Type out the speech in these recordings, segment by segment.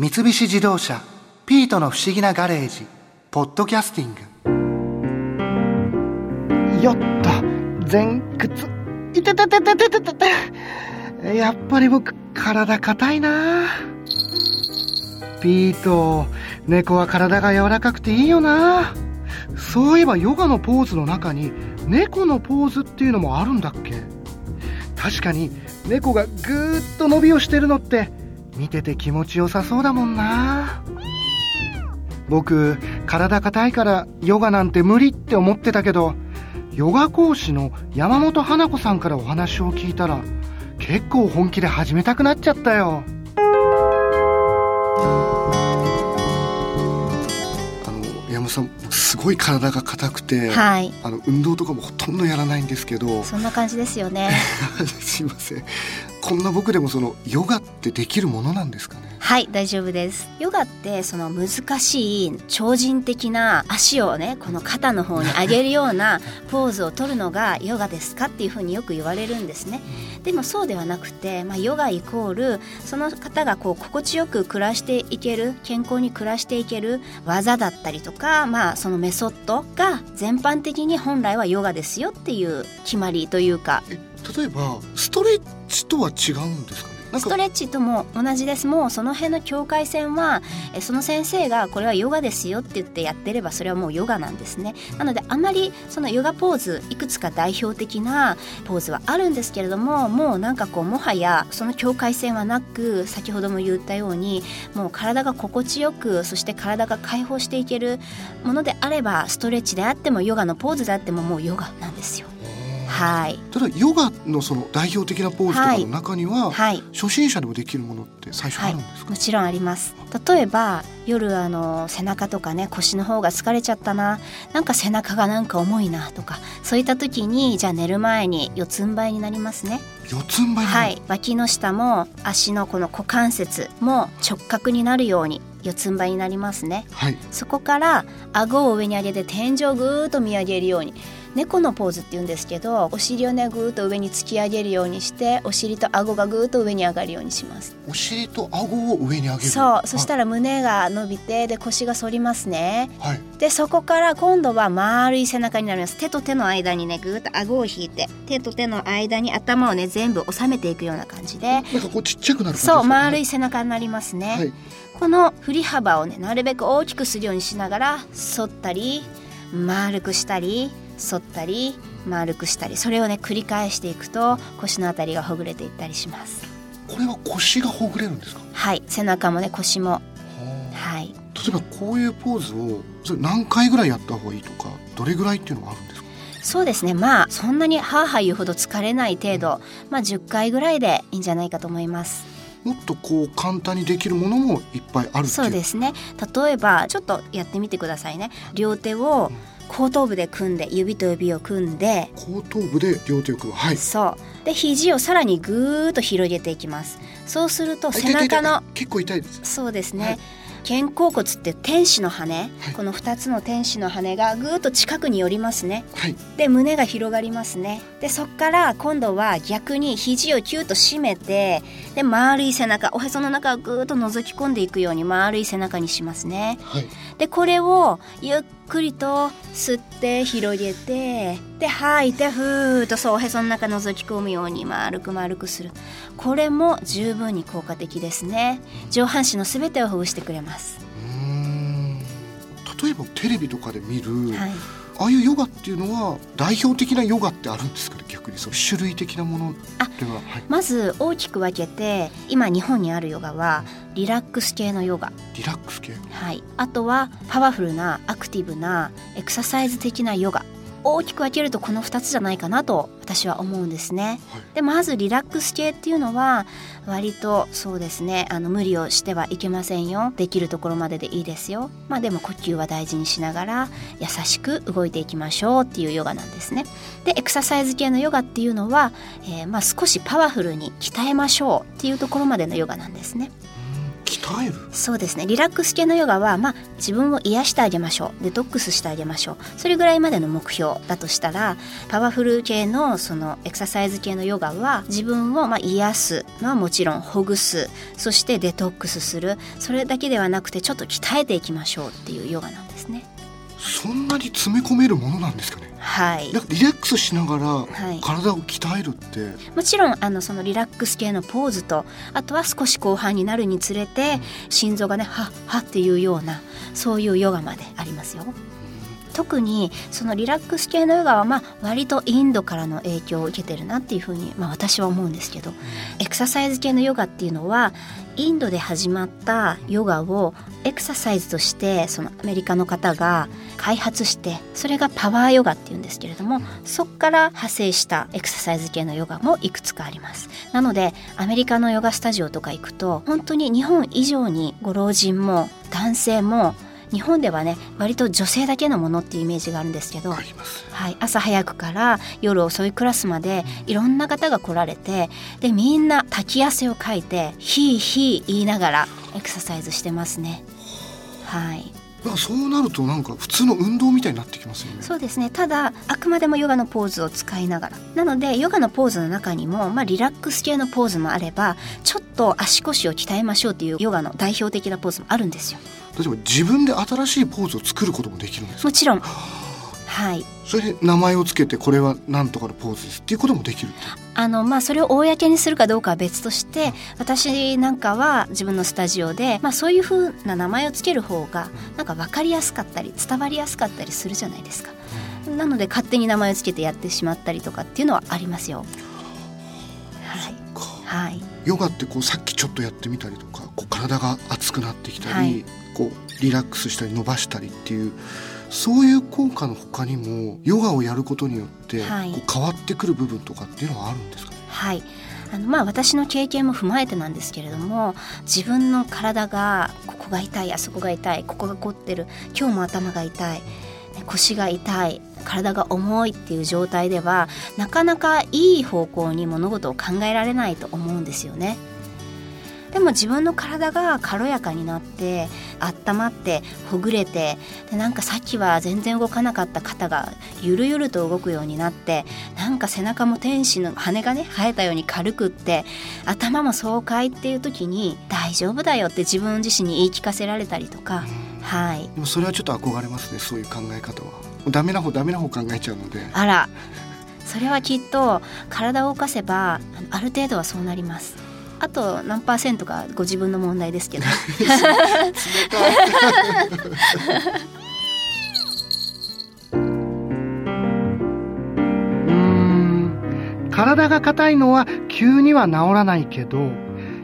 三菱自動車「ピートの不思議なガレージ」ポッドキャスティング。よっと前屈。いてててててててやっぱり僕体硬いな。ピート猫は体が柔らかくていいよな。そういえばヨガのポーズの中に猫のポーズっていうのもあるんだっけ？確かに猫がぐーっと伸びをしてるのって見てて気持ちよさそうだもんな。僕体硬いからヨガなんて無理って思ってたけどヨガ講師の山本花子さんからお話を聞いたら結構本気で始めたくなっちゃったよ。あの山本さんすごい体が硬くて、はい、あの運動とかもほとんどやらないんですけど。そんな感じですよね。すいませんこんな僕でもそのヨガってできるものなんですかね？はい大丈夫です。ヨガってその難しい超人的な足をねこの肩の方に上げるようなポーズを取るのがヨガですかっていうふうによく言われるんですね。でもそうではなくて、まあ、ヨガイコールその方がこう心地よく暮らしていける健康に暮らしていける技だったりとか、まあ、そのメソッドが全般的に本来はヨガですよっていう決まりというか例えばストレッチとは違うんですかね？ストレッチとも同じです。もうその辺の境界線はえその先生がこれはヨガですよって言ってやってればそれはもうヨガなんですね。なのであまりそのヨガポーズいくつか代表的なポーズはあるんですけれどももうなんかこうもはやその境界線はなく先ほども言ったようにもう体が心地よくそして体が解放していけるものであればストレッチであってもヨガのポーズであってももうヨガなんですよ。はい、ただヨガのその代表的なポーズとかの中には、はい、初心者でもできるものって最初あるんですか、はい、もちろんあります。例えば夜あの背中とかね腰の方が疲れちゃったななんか背中がなんか重いなとかそういった時にじゃあ寝る前に四つん這いになりますね。四つん這いはい。脇の下も足のこの股関節も直角になるように四つん這いになりますね、はい、そこから顎を上に上げて天井をぐーっと見上げるように猫のポーズって言うんですけどお尻をねぐーっと上に突き上げるようにしてお尻と顎がぐーっと上に上がるようにします。お尻と顎を上に上げる。そう、はい、そしたら胸が伸びてで腰が反りますね、はい、でそこから今度は丸い背中になります。手と手の間にねぐーっと顎を引いて手と手の間に頭をね全部収めていくような感じで。なんかこうちっちゃくなるそう丸い背中になりますね、はい、この振り幅をねなるべく大きくするようにしながら反ったり丸くしたり反ったり丸くしたりそれをね繰り返していくと腰のあたりがほぐれていったりします。これは腰がほぐれるんですか？はい背中もね腰も。はい。例えばこういうポーズをそれ何回ぐらいやった方がいいとかどれぐらいっていうのがあるんですか？そうですね。まあそんなにハーハー言うほど疲れない程度、まあ10回ぐらいでいいんじゃないかと思います。もっとこう簡単にできるものもいっぱいあるそうですね。例えばちょっとやってみてくださいね。両手を、うん後頭部で組んで指と指を組んで後頭部で両手を組む。はい。そう。で肘をさらにぐーっと広げていきます。そうすると背中の結構痛いですそうですね、はい。肩甲骨って天使の羽、はい、この2つの天使の羽がぐーっと近くに寄りますね、はい、で胸が広がりますね。でそっから今度は逆に肘をキュッと締めてで丸い背中おへその中をぐーっと覗き込んでいくように丸い背中にしますね、はい、でこれをゆっくりと吸って広げてで吐いてふーっとそうおへその中覗き込むように丸く丸くする。これも十分に効果的ですね。上半身のすべてをほぐしてくれます。例えばテレビとかで見る、はいああいうヨガっていうのは代表的なヨガってあるんですかね逆にその種類的なものでは、はい、まず大きく分けて今日本にあるヨガはリラックス系のヨガ。リラックス系。はい。あとはパワフルなアクティブなエクササイズ的なヨガ大きく分けるとこの2つじゃないかなと私は思うんですね。はい、でまずリラックス系っていうのは割とそうですねあの無理をしてはいけませんよできるところまででいいですよ。まあでも呼吸は大事にしながら優しく動いていきましょうっていうヨガなんですね。でエクササイズ系のヨガっていうのは、えー、まあ少しパワフルに鍛えましょうっていうところまでのヨガなんですね。鍛える？そうですね。リラックス系のヨガは、まあ、自分を癒してあげましょう。デトックスしてあげましょう。それぐらいまでの目標だとしたらパワフル系のそのエクササイズ系のヨガは自分をまあ癒すのはもちろんほぐす。そしてデトックスする。それだけではなくてちょっと鍛えていきましょうっていうヨガなんですね。そんなに詰め込めるものなんですかね？はい。なんかリラックスしながらはい。体を鍛えるって、もちろんあのそのリラックス系のポーズとあとは少し後半になるにつれて心臓がねはっはっていうようなそういうヨガまでありますよ。特にそのリラックス系のヨガはまあ割とインドからの影響を受けてるなっていうふうにまあ私は思うんですけどエクササイズ系のヨガっていうのはインドで始まったヨガをエクササイズとしてそのアメリカの方が開発してそれがパワーヨガっていうんですけれどもそこから派生したエクササイズ系のヨガもいくつかありますなのでアメリカのヨガスタジオとか行くと本当に日本以上にご老人も男性も日本ではね割と女性だけのものっていうイメージがあるんですけどあります。はい、朝早くから夜遅いクラスまでいろんな方が来られてでみんな滝汗をかいてヒーヒー言いながらエクササイズしてますね。はい、なんかそうなるとなんか普通の運動みたいになってきますよね。そうですね。ただあくまでもヨガのポーズを使いながら。なのでヨガのポーズの中にも、まあ、リラックス系のポーズもあればちょっと足腰を鍛えましょうっていうヨガの代表的なポーズもあるんですよ例えば自分で新しいポーズを作ることもできるんですか？もちろん。はい。それで名前をつけてこれはなんとかのポーズです。っていうこともできるあのまあそれを公にするかどうかは別として私なんかは自分のスタジオで、まあ、そういう風な名前をつける方がなんか分かりやすかったり伝わりやすかったりするじゃないですか。なので勝手に名前をつけてやってしまったりとかっていうのはありますよ。はい、か。はい、ヨガってこうさっきちょっとやってみたりとかこう体が熱くなってきたり、はいこうリラックスしたり伸ばしたりっていうそういう効果の他にもヨガをやることによって、はい。こう変わってくる部分とかっていうのはあるんですか？ねはい。あのまあ私の経験も踏まえてなんですけれども自分の体がここが痛いあそこが痛いここが凝ってる今日も頭が痛いね腰が痛い体が重いっていう状態ではなかなかいい方向に物事を考えられないと思うんですよね。でも自分の体が軽やかになって温まってほぐれてでなんかさっきは全然動かなかった肩がゆるゆると動くようになってなんか背中も天使の羽がね生えたように軽くって頭も爽快っていう時に大丈夫だよって自分自身に言い聞かせられたりとか。はい。でもそれはちょっと憧れますねそういう考え方は。ダメな方ダメな方考えちゃうので。あら。それはきっと体を動かせばある程度はそうなりますあと何パーセントかご自分の問題ですけど。うん。体が硬いのは急には治らないけど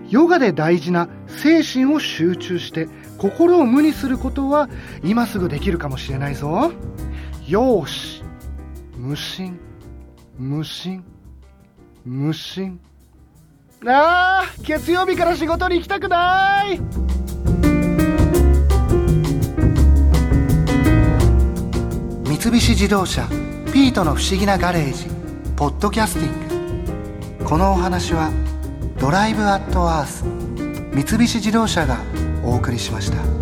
ヨガで大事な精神を集中して心を無にすることは今すぐできるかもしれないぞ。よし無心。無心。無心。あ月曜日から仕事に行きたくない三菱自動車「ピートの不思議なガレージ」ポッドキャスティングこのお話は「ドライブ・アット・アース」三菱自動車がお送りしました。